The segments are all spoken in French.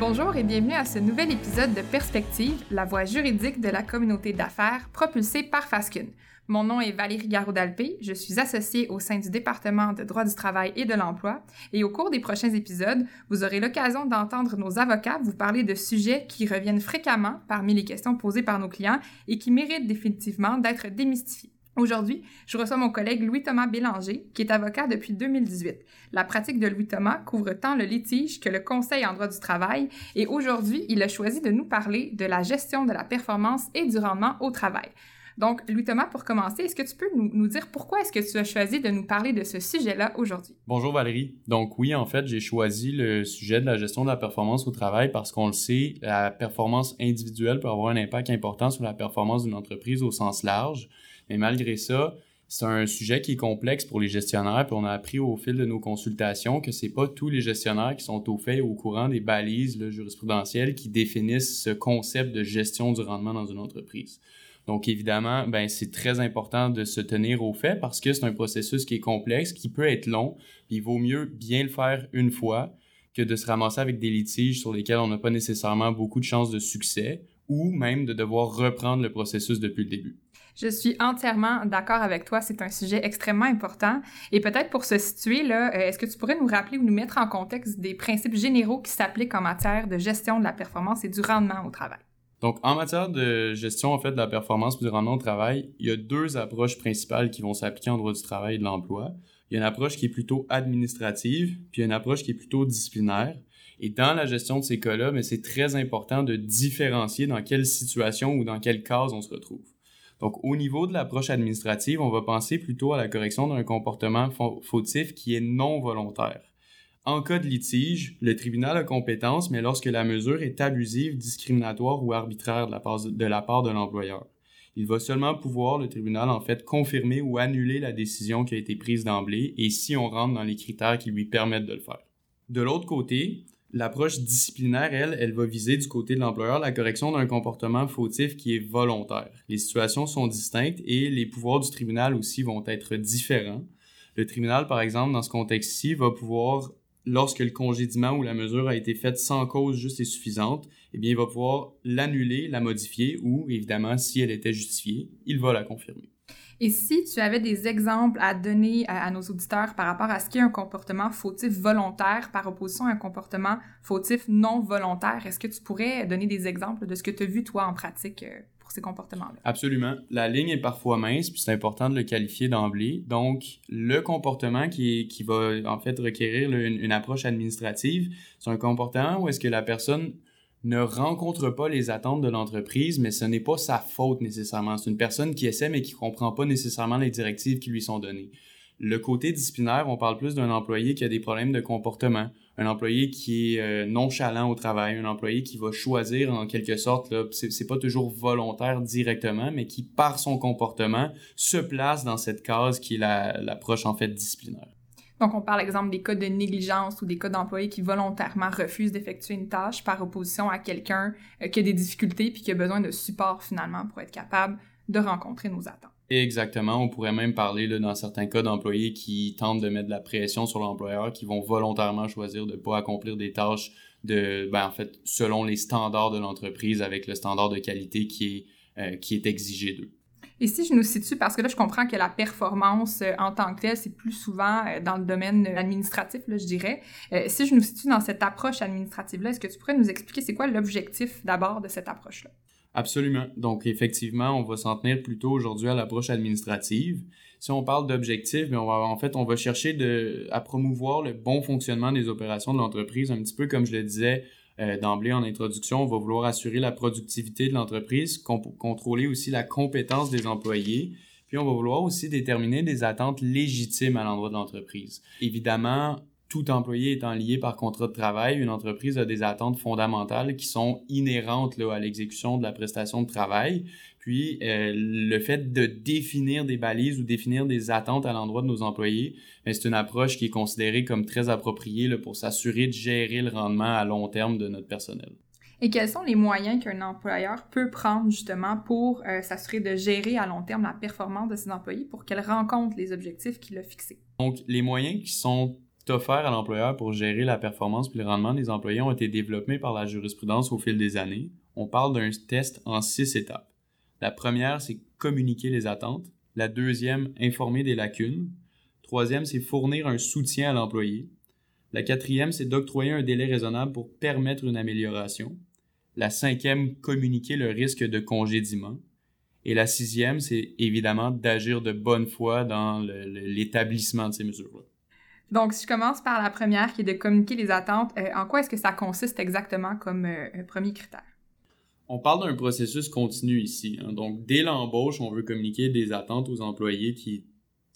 Bonjour et bienvenue à ce nouvel épisode de Perspective, la voie juridique de la communauté d'affaires propulsée par Fascun. Mon nom est Valérie Garot-Dalpé, je suis associée au sein du département de droit du travail et de l'emploi et au cours des prochains épisodes, vous aurez l'occasion d'entendre nos avocats vous parler de sujets qui reviennent fréquemment parmi les questions posées par nos clients et qui méritent définitivement d'être démystifiés. Aujourd'hui, je reçois mon collègue Louis-Thomas Bélanger, qui est avocat depuis 2018. La pratique de Louis-Thomas couvre tant le litige que le conseil en droit du travail et aujourd'hui, il a choisi de nous parler de la gestion de la performance et du rendement au travail. Donc, Louis-Thomas, pour commencer, est-ce que tu peux nous, dire pourquoi est-ce que tu as choisi de nous parler de ce sujet-là aujourd'hui? Bonjour Valérie. Donc oui, en fait, j'ai choisi le sujet de la gestion de la performance au travail parce qu'on le sait, la performance individuelle peut avoir un impact important sur la performance d'une entreprise au sens large. Mais malgré ça, c'est un sujet qui est complexe pour les gestionnaires, puis on a appris au fil de nos consultations que c'est pas tous les gestionnaires qui sont au fait au courant des balises jurisprudentielles qui définissent ce concept de gestion du rendement dans une entreprise. Donc évidemment, ben c'est très important de se tenir au fait parce que c'est un processus qui est complexe, qui peut être long, il vaut mieux bien le faire une fois que de se ramasser avec des litiges sur lesquels on n'a pas nécessairement beaucoup de chances de succès ou même de devoir reprendre le processus depuis le début. Je suis entièrement d'accord avec toi. C'est un sujet extrêmement important. Et peut-être pour se situer, là, euh, est-ce que tu pourrais nous rappeler ou nous mettre en contexte des principes généraux qui s'appliquent en matière de gestion de la performance et du rendement au travail? Donc, en matière de gestion en fait de la performance et du rendement au travail, il y a deux approches principales qui vont s'appliquer en droit du travail et de l'emploi. Il y a une approche qui est plutôt administrative, puis il y a une approche qui est plutôt disciplinaire. Et dans la gestion de ces cas-là, c'est très important de différencier dans quelle situation ou dans quelle case on se retrouve. Donc, au niveau de l'approche administrative, on va penser plutôt à la correction d'un comportement fautif qui est non volontaire. En cas de litige, le tribunal a compétence, mais lorsque la mesure est abusive, discriminatoire ou arbitraire de la part de, l'employeur. Il va seulement pouvoir, le tribunal, en fait, confirmer ou annuler la décision qui a été prise d'emblée et si on rentre dans les critères qui lui permettent de le faire. De l'autre côté, L'approche disciplinaire, elle, elle va viser du côté de l'employeur la correction d'un comportement fautif qui est volontaire. Les situations sont distinctes et les pouvoirs du tribunal aussi vont être différents. Le tribunal, par exemple, dans ce contexte-ci, va pouvoir, lorsque le congédiement ou la mesure a été faite sans cause juste et suffisante, eh bien, il va pouvoir l'annuler, la modifier ou, évidemment, si elle était justifiée, il va la confirmer. Et si tu avais des exemples à donner à, nos auditeurs par rapport à ce qu'est un comportement fautif volontaire par opposition à un comportement fautif non volontaire, est-ce que tu pourrais donner des exemples de ce que tu as vu toi en pratique euh, pour ces comportements-là? Absolument. La ligne est parfois mince, puis c'est important de le qualifier d'emblée. Donc, le comportement qui, va en fait requérir une approche administrative, c'est un comportement où est-ce que la personne ne rencontre pas les attentes de l'entreprise, mais ce n'est pas sa faute nécessairement. C'est une personne qui essaie, mais qui comprend pas nécessairement les directives qui lui sont données. Le côté disciplinaire, on parle plus d'un employé qui a des problèmes de comportement, un employé qui est euh, nonchalant au travail, un employé qui va choisir en quelque sorte, c'est pas toujours volontaire directement, mais qui par son comportement se place dans cette case qui est l'approche en fait disciplinaire. Donc, on parle, exemple, des cas de négligence ou des cas d'employés qui volontairement refusent d'effectuer une tâche par opposition à quelqu'un euh, qui a des difficultés puis qui a besoin de support finalement pour être capable de rencontrer nos attentes. Exactement. On pourrait même parler là, dans certains cas d'employés qui tentent de mettre de la pression sur l'employeur, qui vont volontairement choisir de ne pas accomplir des tâches de, ben, en fait, selon les standards de l'entreprise avec le standard de qualité qui est, euh, qui est exigé d'eux. Et si je nous situe, parce que là, je comprends que la performance euh, en tant que telle, c'est plus souvent euh, dans le domaine administratif, là, je dirais. Euh, si je nous situe dans cette approche administrative-là, est-ce que tu pourrais nous expliquer c'est quoi l'objectif d'abord de cette approche-là? Absolument. Donc, effectivement, on va s'en tenir plutôt aujourd'hui à l'approche administrative. Si on parle d'objectif, mais on va, en fait, on va chercher de, à promouvoir le bon fonctionnement des opérations de l'entreprise, un petit peu comme je le disais euh, d'emblée en introduction, on va vouloir assurer la productivité de l'entreprise, contrôler aussi la compétence des employés, puis on va vouloir aussi déterminer des attentes légitimes à l'endroit de l'entreprise. Évidemment, tout employé étant lié par contrat de travail, une entreprise a des attentes fondamentales qui sont inhérentes là, à l'exécution de la prestation de travail. Puis euh, le fait de définir des balises ou définir des attentes à l'endroit de nos employés, ben, c'est une approche qui est considérée comme très appropriée là, pour s'assurer de gérer le rendement à long terme de notre personnel. Et quels sont les moyens qu'un employeur peut prendre justement pour euh, s'assurer de gérer à long terme la performance de ses employés pour qu'elle rencontre les objectifs qu'il a fixés? Donc, les moyens qui sont offerts à l'employeur pour gérer la performance et le rendement des employés ont été développés par la jurisprudence au fil des années. On parle d'un test en six étapes. La première, c'est communiquer les attentes. La deuxième, informer des lacunes. Troisième, c'est fournir un soutien à l'employé. La quatrième, c'est d'octroyer un délai raisonnable pour permettre une amélioration. La cinquième, communiquer le risque de congédiement. Et la sixième, c'est évidemment d'agir de bonne foi dans l'établissement de ces mesures-là. Donc, si je commence par la première, qui est de communiquer les attentes, euh, en quoi est-ce que ça consiste exactement comme euh, premier critère? On parle d'un processus continu ici. Hein. Donc, dès l'embauche, on veut communiquer des attentes aux employés qui,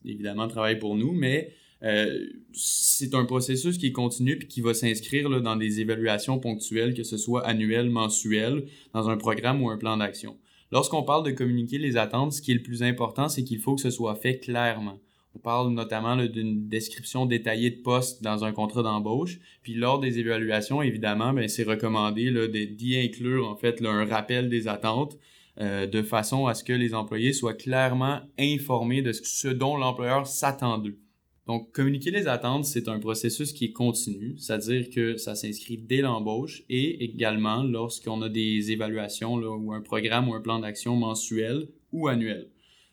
évidemment, travaillent pour nous, mais euh, c'est un processus qui est continu puis qui va s'inscrire dans des évaluations ponctuelles, que ce soit annuelles, mensuelles, dans un programme ou un plan d'action. Lorsqu'on parle de communiquer les attentes, ce qui est le plus important, c'est qu'il faut que ce soit fait clairement. On parle notamment d'une description détaillée de poste dans un contrat d'embauche. Puis lors des évaluations, évidemment, ben, c'est recommandé d'y inclure en fait un rappel des attentes euh, de façon à ce que les employés soient clairement informés de ce dont l'employeur s'attend d'eux. Donc, communiquer les attentes, c'est un processus qui est continu, c'est-à-dire que ça s'inscrit dès l'embauche et également lorsqu'on a des évaluations ou un programme ou un plan d'action mensuel ou annuel.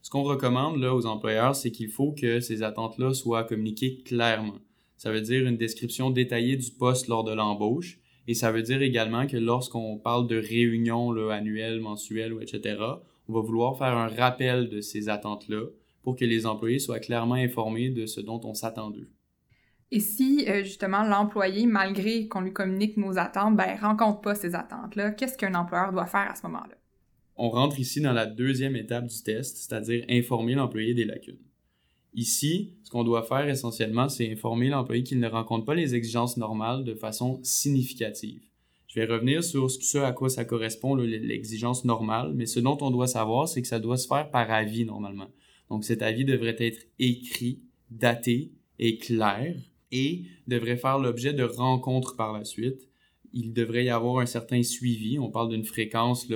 Ce qu'on recommande là, aux employeurs, c'est qu'il faut que ces attentes-là soient communiquées clairement. Ça veut dire une description détaillée du poste lors de l'embauche et ça veut dire également que lorsqu'on parle de réunions annuelles, mensuelles, etc., on va vouloir faire un rappel de ces attentes-là pour que les employés soient clairement informés de ce dont on s'attend d'eux. Et si euh, justement l'employé, malgré qu'on lui communique nos attentes, ben rencontre pas ces attentes-là, qu'est-ce qu'un employeur doit faire à ce moment-là? On rentre ici dans la deuxième étape du test, c'est-à-dire informer l'employé des lacunes. Ici, ce qu'on doit faire essentiellement, c'est informer l'employé qu'il ne rencontre pas les exigences normales de façon significative. Je vais revenir sur ce à quoi ça correspond, l'exigence normale, mais ce dont on doit savoir, c'est que ça doit se faire par avis normalement. Donc cet avis devrait être écrit, daté et clair et devrait faire l'objet de rencontres par la suite. Il devrait y avoir un certain suivi. On parle d'une fréquence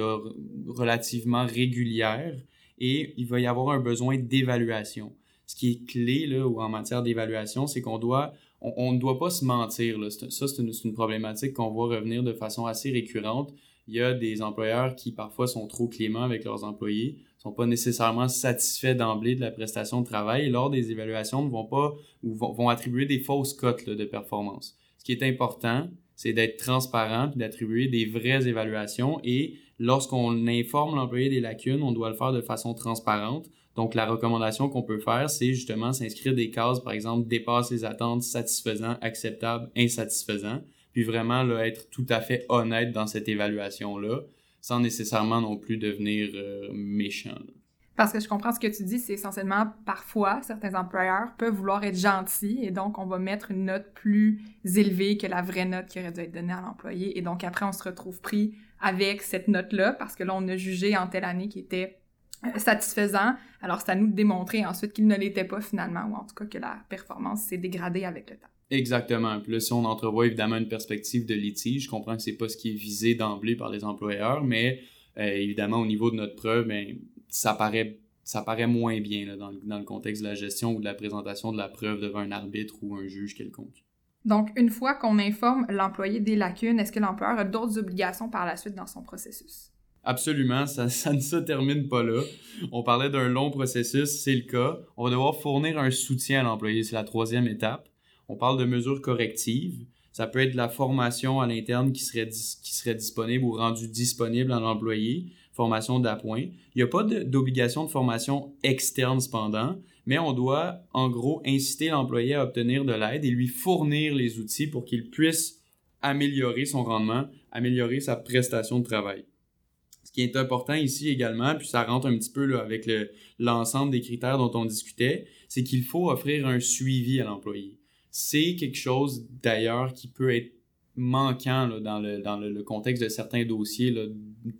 relativement régulière et il va y avoir un besoin d'évaluation. Ce qui est clé là, en matière d'évaluation, c'est qu'on doit, on, ne doit pas se mentir. Là. Ça, c'est une, problématique qu'on voit revenir de façon assez récurrente. Il y a des employeurs qui parfois sont trop cléments avec leurs employés sont pas nécessairement satisfaits d'emblée de la prestation de travail et lors des évaluations ne vont pas ou vont, attribuer des fausses cotes de performance. Ce qui est important, c'est d'être transparent et d'attribuer des vraies évaluations et lorsqu'on informe l'employé des lacunes, on doit le faire de façon transparente. Donc la recommandation qu'on peut faire, c'est justement s'inscrire des cases, par exemple, dépasse les attentes, satisfaisant, acceptable, insatisfaisant, puis vraiment là, être tout à fait honnête dans cette évaluation-là sans nécessairement non plus devenir euh, méchant. Parce que je comprends ce que tu dis, c'est essentiellement parfois certains employeurs peuvent vouloir être gentils et donc on va mettre une note plus élevée que la vraie note qui aurait dû être donnée à l'employé et donc après on se retrouve pris avec cette note-là parce que là on a jugé en telle année qui était euh, satisfaisant. Alors c'est à nous de démontrer ensuite qu'il ne l'était pas finalement ou en tout cas que la performance s'est dégradée avec le temps. Exactement. Puis si on entrevoit évidemment une perspective de litige, je comprends que c'est pas ce qui est visé d'emblée par les employeurs, mais euh, évidemment, au niveau de notre preuve, ben, ça paraît ça paraît moins bien là, dans, le, dans le contexte de la gestion ou de la présentation de la preuve devant un arbitre ou un juge quelconque. Donc, une fois qu'on informe l'employé des lacunes, est-ce que l'employeur a d'autres obligations par la suite dans son processus? Absolument, ça, ça, ne se termine pas là. On parlait d'un long processus, c'est le cas. On va devoir fournir un soutien à l'employé, c'est la troisième étape. On parle de mesures correctives. Ça peut être de la formation à l'interne qui serait, qui serait disponible ou rendue disponible à l'employé, formation d'appoint. Il n'y a pas d'obligation de, formation externe cependant, mais on doit en gros inciter l'employé à obtenir de l'aide et lui fournir les outils pour qu'il puisse améliorer son rendement, améliorer sa prestation de travail. Ce qui est important ici également, puis ça rentre un petit peu avec l'ensemble des critères dont on discutait, c'est qu'il faut offrir un suivi à l'employé c'est quelque chose d'ailleurs qui peut être manquant dans, le, contexte de certains dossiers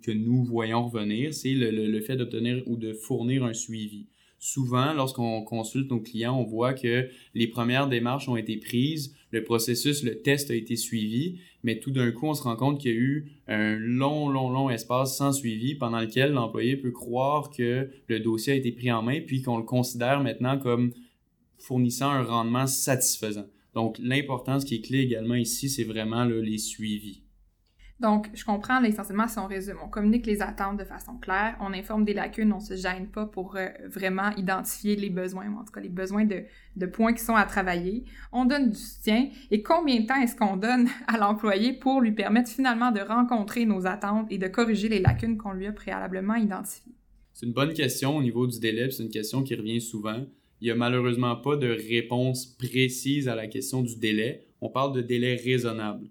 que nous voyons revenir, c'est le, le, fait d'obtenir ou de fournir un suivi. Souvent, lorsqu'on consulte nos clients, on voit que les premières démarches ont été prises, le processus, le test a été suivi, mais tout d'un coup, on se rend compte qu'il y a eu un long, long, long espace sans suivi pendant lequel l'employé peut croire que le dossier a été pris en main, puis qu'on le considère maintenant comme fournissant un rendement satisfaisant. Donc, l'importance qui est clé également ici, c'est vraiment les suivis. Donc, je comprends essentiellement si on résume. On communique les attentes de façon claire, on informe des lacunes, on se gêne pas pour euh, vraiment identifier les besoins, ou en tout cas les besoins de, de, points qui sont à travailler. On donne du soutien et combien de temps est-ce qu'on donne à l'employé pour lui permettre finalement de rencontrer nos attentes et de corriger les lacunes qu'on lui a préalablement identifiées? C'est une bonne question au niveau du délai, c'est une question qui revient souvent. Il n'y a malheureusement pas de réponse précise à la question du délai. On parle de délai raisonnable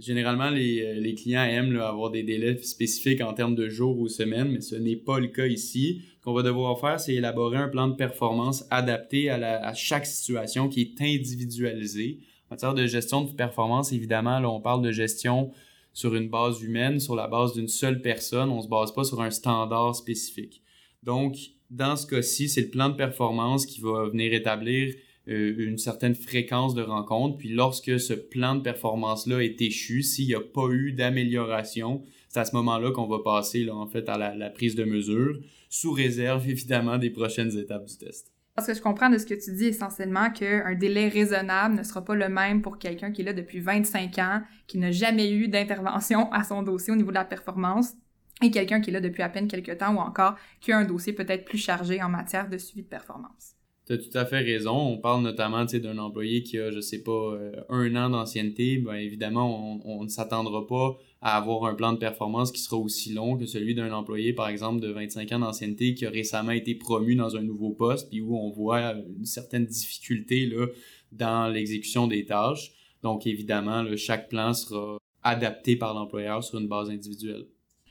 généralement, les, euh, clients aiment avoir des délais spécifiques en termes de jours ou semaines, mais ce n'est pas le cas ici. Ce qu'on va devoir faire, c'est élaborer un plan de performance adapté à chaque situation qui est individualisé. En matière de gestion de performance, évidemment, là, on parle de gestion sur une base humaine, sur la base d'une seule personne. On ne se base pas sur un standard spécifique. Donc, dans ce cas-ci, c'est le plan de performance qui va venir établir euh, une certaine fréquence de rencontres. Puis lorsque ce plan de performance-là est échu, s'il n'y a pas eu d'amélioration, c'est à ce moment-là qu'on va passer là, en à la, prise de mesure, sous réserve évidemment des prochaines étapes du test. Parce que je comprends de ce que tu dis essentiellement qu'un délai raisonnable ne sera pas le même pour quelqu'un qui est là depuis 25 ans, qui n'a jamais eu d'intervention à son dossier au niveau de la performance, et quelqu'un qui est là depuis à peine quelques temps ou encore qui a un dossier peut-être plus chargé en matière de suivi de performance. Tu as tout à fait raison. On parle notamment d'un employé qui a, je sais pas, euh, un an d'ancienneté. Ben, évidemment, on, ne s'attendra pas à avoir un plan de performance qui sera aussi long que celui d'un employé, par exemple, de 25 ans d'ancienneté qui a récemment été promu dans un nouveau poste, puis où on voit une certaine difficulté là, dans l'exécution des tâches. Donc, évidemment, chaque plan sera adapté par l'employeur sur une base individuelle.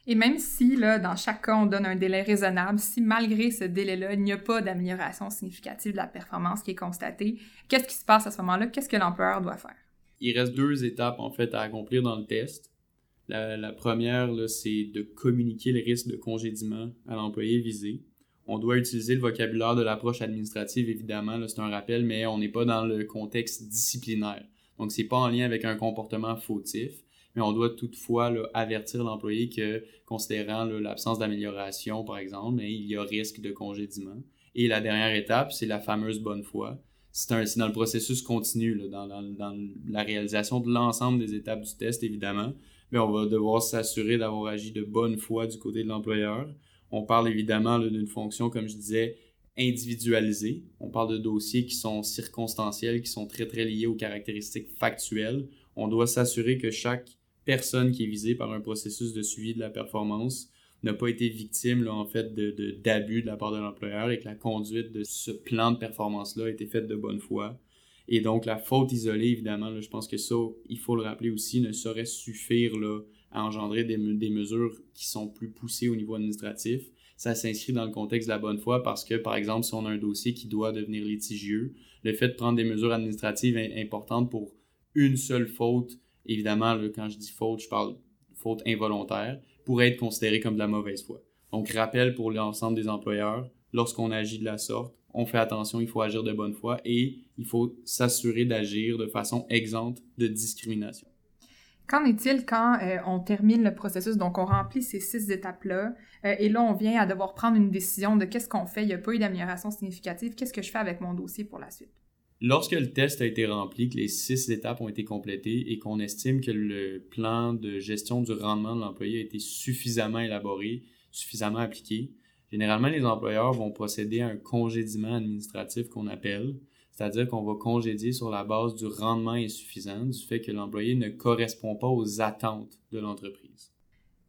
Et même si, là, dans chaque cas, on donne un délai raisonnable, si malgré ce délai-là, il n'y a pas d'amélioration significative de la performance qui est constatée, qu'est-ce qui se passe à ce moment-là? Qu'est-ce que l'employeur doit faire? Il reste deux étapes, en fait, à accomplir dans le test. La, première, c'est de communiquer le risque de congédiement à l'employé visé. On doit utiliser le vocabulaire de l'approche administrative, évidemment, c'est un rappel, mais on n'est pas dans le contexte disciplinaire. Donc, c'est pas en lien avec un comportement fautif mais on doit toutefois avertir l'employé que, considérant l'absence d'amélioration, par exemple, il y a risque de congédiement. Et la dernière étape, c'est la fameuse bonne foi. C'est dans le processus continu, dans, la réalisation de l'ensemble des étapes du test, évidemment, mais on va devoir s'assurer d'avoir agi de bonne foi du côté de l'employeur. On parle évidemment d'une fonction, comme je disais, individualisée. On parle de dossiers qui sont circonstanciels, qui sont très, très liés aux caractéristiques factuelles. On doit s'assurer que chaque personne qui est visée par un processus de suivi de la performance n'a pas été victime là, en fait d'abus de, la part de l'employeur et que la conduite de ce plan de performance-là a été faite de bonne foi. Et donc la faute isolée, évidemment, je pense que ça, il faut le rappeler aussi, ne saurait suffire à engendrer des, des mesures qui sont plus poussées au niveau administratif. Ça s'inscrit dans le contexte de la bonne foi parce que, par exemple, si on a un dossier qui doit devenir litigieux, le fait de prendre des mesures administratives importantes pour une seule faute évidemment, quand je dis faute, je parle faute involontaire, pourrait être considéré comme de la mauvaise foi. Donc, rappel pour l'ensemble des employeurs, lorsqu'on agit de la sorte, on fait attention, il faut agir de bonne foi et il faut s'assurer d'agir de façon exempte de discrimination. Qu'en est-il quand euh, on termine le processus, donc on remplit ces six étapes-là, euh, et là on vient à devoir prendre une décision de qu'est-ce qu'on fait, il n'y a pas eu d'amélioration significative, qu'est-ce que je fais avec mon dossier pour la suite? Lorsque le test a été rempli, que les six étapes ont été complétées et qu'on estime que le plan de gestion du rendement de l'employé a été suffisamment élaboré, suffisamment appliqué, généralement les employeurs vont procéder à un congédiement administratif qu'on appelle, c'est-à-dire qu'on va congédier sur la base du rendement insuffisant, du fait que l'employé ne correspond pas aux attentes de l'entreprise.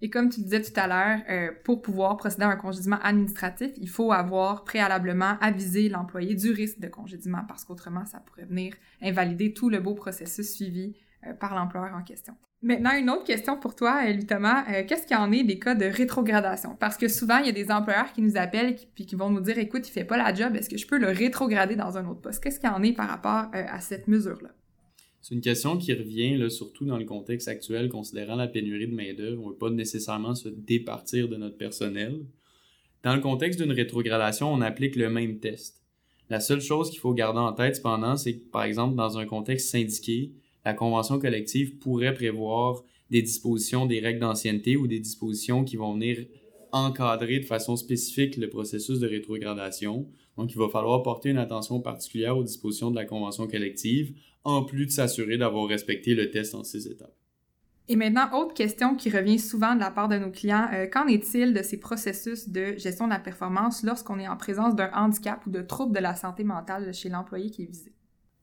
Et comme tu disais tout à l'heure, euh, pour pouvoir procéder à un congédiement administratif, il faut avoir préalablement avisé l'employé du risque de congédiement parce qu'autrement, ça pourrait venir invalider tout le beau processus suivi euh, par l'employeur en question. Maintenant, une autre question pour toi, euh, Thomas. Qu'est-ce qu'il en est des cas de rétrogradation? Parce que souvent, il y a des employeurs qui nous appellent et qui, qui vont nous dire, écoute, il fait pas la job, est-ce que je peux le rétrograder dans un autre poste? Qu'est-ce qu'il en est par rapport à cette mesure-là? C'est une question qui revient, surtout dans le contexte actuel, considérant la pénurie de main-d'œuvre. On ne veut pas nécessairement se départir de notre personnel. Dans le contexte d'une rétrogradation, on applique le même test. La seule chose qu'il faut garder en tête, cependant, c'est que, par exemple, dans un contexte syndiqué, la convention collective pourrait prévoir des dispositions des règles d'ancienneté ou des dispositions qui vont venir encadrer de façon spécifique le processus de rétrogradation. Donc, il va falloir porter une attention particulière aux dispositions de la convention collective, en plus de s'assurer d'avoir respecté le test en six étapes. Et maintenant, autre question qui revient souvent de la part de nos clients, euh, qu'en est-il de ces processus de gestion de la performance lorsqu'on est en présence d'un handicap ou de trouble de la santé mentale chez l'employé qui est visé?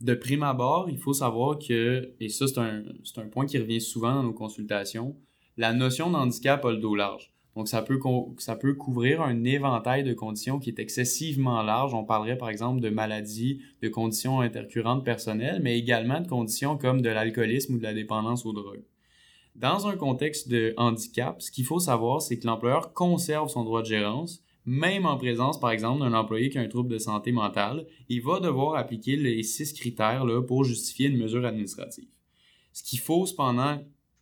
De prime abord, il faut savoir que, et ça c'est un, un, point qui revient souvent dans nos consultations, la notion d'handicap a le dos large. Donc ça peut, ça peut couvrir un éventail de conditions qui est excessivement large. On parlerait par exemple de maladies, de conditions intercurrentes personnelles, mais également de conditions comme de l'alcoolisme ou de la dépendance aux drogues. Dans un contexte de handicap, ce qu'il faut savoir, c'est que l'employeur conserve son droit de gérance, même en présence, par exemple, d'un employé qui a un trouble de santé mentale, il va devoir appliquer les six critères là, pour justifier une mesure administrative. Ce qu'il faut cependant,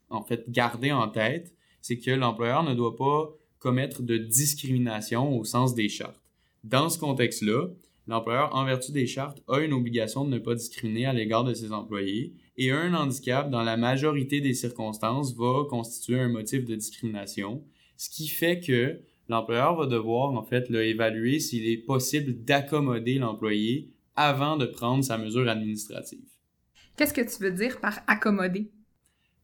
en fait, garder en tête, c'est que l'employeur ne doit pas commettre de discrimination au sens des chartes. Dans ce contexte-là, l'employeur, en vertu des chartes, a une obligation de ne pas discriminer à l'égard de ses employés et un handicap, dans la majorité des circonstances, va constituer un motif de discrimination, ce qui fait que l'employeur va devoir en fait évaluer s'il est possible d'accommoder l'employé avant de prendre sa mesure administrative. Qu'est-ce que tu veux dire par accommoder?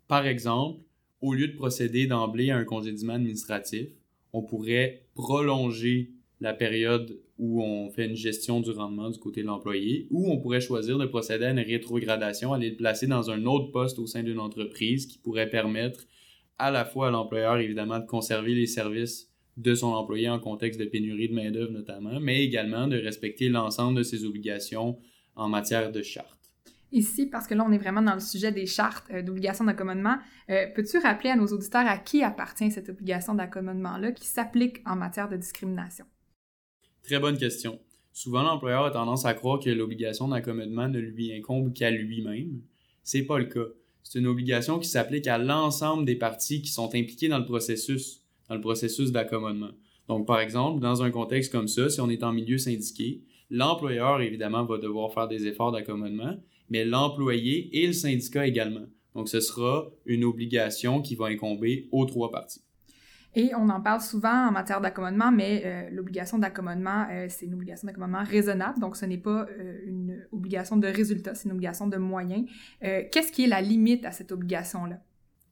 Par exemple, au lieu de procéder d'emblée à un congédiement administratif, on pourrait prolonger la période où on fait une gestion du rendement du côté de l'employé, ou on pourrait choisir de procéder à une rétrogradation, aller le placer dans un autre poste au sein d'une entreprise qui pourrait permettre à la fois à l'employeur, évidemment, de conserver les services de son employé en contexte de pénurie de main-d'œuvre notamment, mais également de respecter l'ensemble de ses obligations en matière de charte. Ici, parce que là, on est vraiment dans le sujet des chartes euh, d'obligation d'accommodement, euh, peux-tu rappeler à nos auditeurs à qui appartient cette obligation d'accommodement-là qui s'applique en matière de discrimination? Très bonne question. Souvent, l'employeur a tendance à croire que l'obligation d'accommodement ne lui incombe qu'à lui-même. C'est pas le cas. C'est une obligation qui s'applique à l'ensemble des parties qui sont impliquées dans le processus, dans le processus d'accommodement. Donc, par exemple, dans un contexte comme ça, si on est en milieu syndiqué, l'employeur, évidemment, va devoir faire des efforts d'accommodement, mais l'employé et le syndicat également. Donc, ce sera une obligation qui va incomber aux trois parties. Et on en parle souvent en matière d'accommodement, mais euh, l'obligation d'accommodement, euh, c'est une obligation d'accommodement raisonnable, donc ce n'est pas euh, une obligation de résultat, c'est une obligation de moyens. Qu'est-ce qui est la limite à cette obligation-là?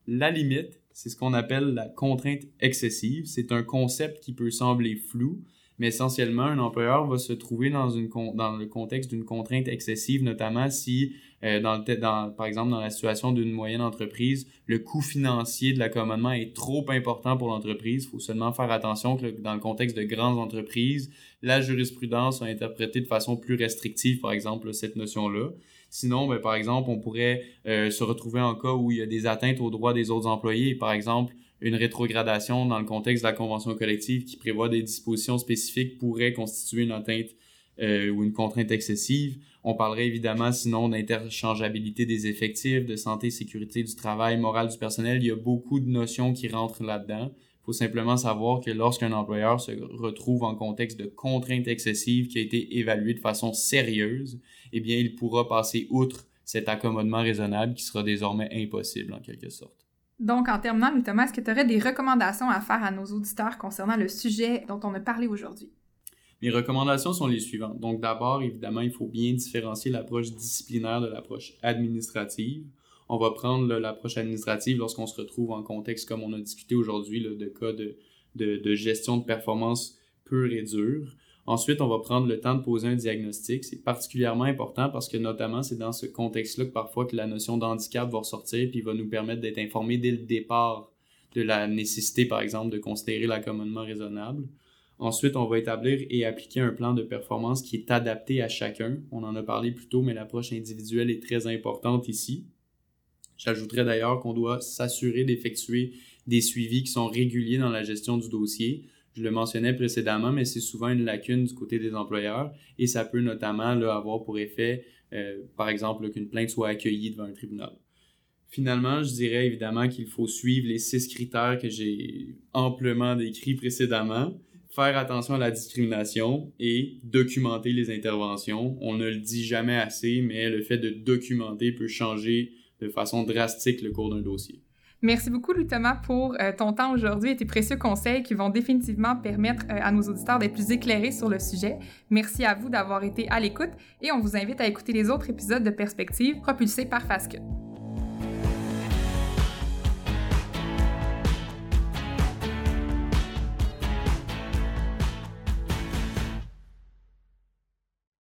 La limite, c'est ce qu'on appelle la contrainte excessive. C'est un concept qui peut sembler flou, mais essentiellement, un employeur va se trouver dans, une, dans le contexte d'une contrainte excessive, notamment si, euh, dans, le, dans par exemple, dans la situation d'une moyenne entreprise, le coût financier de l'accommodement est trop important pour l'entreprise. Il faut seulement faire attention que dans le contexte de grandes entreprises, la jurisprudence a interprété de façon plus restrictive, par exemple, cette notion-là. Sinon, ben, par exemple, on pourrait euh, se retrouver en cas où il y a des atteintes aux droits des autres employés. Par exemple, une rétrogradation dans le contexte de la convention collective qui prévoit des dispositions spécifiques pourrait constituer une atteinte euh, ou une contrainte excessive. On parlerait évidemment sinon d'interchangeabilité des effectifs, de santé sécurité du travail, morale du personnel. Il y a beaucoup de notions qui rentrent là-dedans. Il faut simplement savoir que lorsqu'un employeur se retrouve en contexte de contrainte excessive qui a été évaluée de façon sérieuse, eh bien, il pourra passer outre cet accommodement raisonnable qui sera désormais impossible en quelque sorte. Donc, en terminant, Thomas, est-ce que tu aurais des recommandations à faire à nos auditeurs concernant le sujet dont on a parlé aujourd'hui? Mes recommandations sont les suivantes. Donc, d'abord, évidemment, il faut bien différencier l'approche disciplinaire de l'approche administrative. On va prendre l'approche administrative lorsqu'on se retrouve en contexte, comme on a discuté aujourd'hui, de cas de, gestion de performance pure et dure. Ensuite, on va prendre le temps de poser un diagnostic. C'est particulièrement important parce que notamment, c'est dans ce contexte-là que parfois que la notion d'handicap va ressortir puis va nous permettre d'être informés dès le départ de la nécessité, par exemple, de considérer l'accommodement raisonnable. Ensuite, on va établir et appliquer un plan de performance qui est adapté à chacun. On en a parlé plus tôt, mais l'approche individuelle est très importante ici. J'ajouterais d'ailleurs qu'on doit s'assurer d'effectuer des suivis qui sont réguliers dans la gestion du dossier je le mentionnais précédemment, mais c'est souvent une lacune du côté des employeurs et ça peut notamment avoir pour effet, euh, par exemple, qu'une plainte soit accueillie devant un tribunal. Finalement, je dirais évidemment qu'il faut suivre les six critères que j'ai amplement décrits précédemment, faire attention à la discrimination et documenter les interventions. On ne le dit jamais assez, mais le fait de documenter peut changer de façon drastique le cours d'un dossier. Merci beaucoup, Louis-Thomas, pour euh, ton temps aujourd'hui et tes précieux conseils qui vont définitivement permettre euh, à nos auditeurs d'être plus éclairés sur le sujet. Merci à vous d'avoir été à l'écoute et on vous invite à écouter les autres épisodes de Perspective propulsés par Fasken.